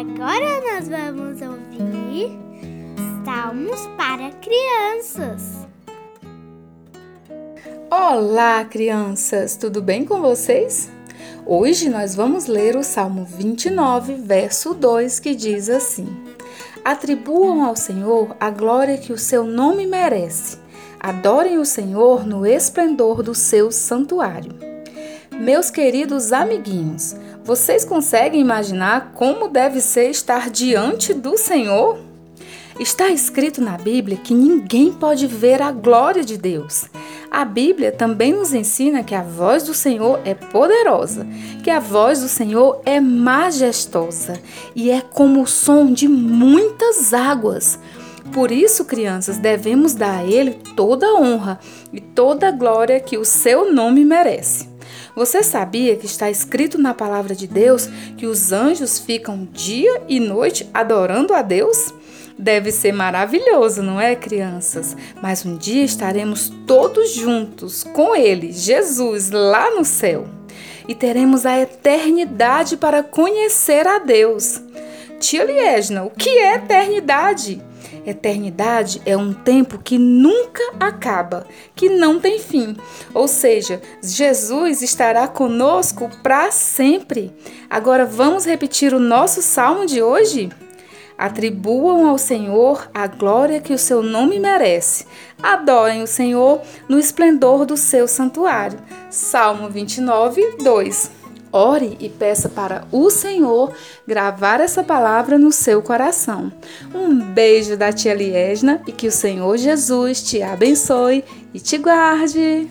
Agora nós vamos ouvir Salmos para crianças. Olá, crianças! Tudo bem com vocês? Hoje nós vamos ler o Salmo 29, verso 2, que diz assim: Atribuam ao Senhor a glória que o seu nome merece. Adorem o Senhor no esplendor do seu santuário. Meus queridos amiguinhos, vocês conseguem imaginar como deve ser estar diante do Senhor? Está escrito na Bíblia que ninguém pode ver a glória de Deus. A Bíblia também nos ensina que a voz do Senhor é poderosa, que a voz do Senhor é majestosa e é como o som de muitas águas. Por isso, crianças, devemos dar a Ele toda a honra e toda a glória que o seu nome merece. Você sabia que está escrito na palavra de Deus que os anjos ficam dia e noite adorando a Deus? Deve ser maravilhoso, não é, crianças? Mas um dia estaremos todos juntos com Ele, Jesus, lá no céu. E teremos a eternidade para conhecer a Deus. Tia Liesna, o que é eternidade? Eternidade é um tempo que nunca acaba, que não tem fim. Ou seja, Jesus estará conosco para sempre. Agora vamos repetir o nosso salmo de hoje? Atribuam ao Senhor a glória que o seu nome merece. Adorem o Senhor no esplendor do seu santuário. Salmo 29, 2. Ore e peça para o Senhor gravar essa palavra no seu coração. Um beijo da tia Liesna e que o Senhor Jesus te abençoe e te guarde.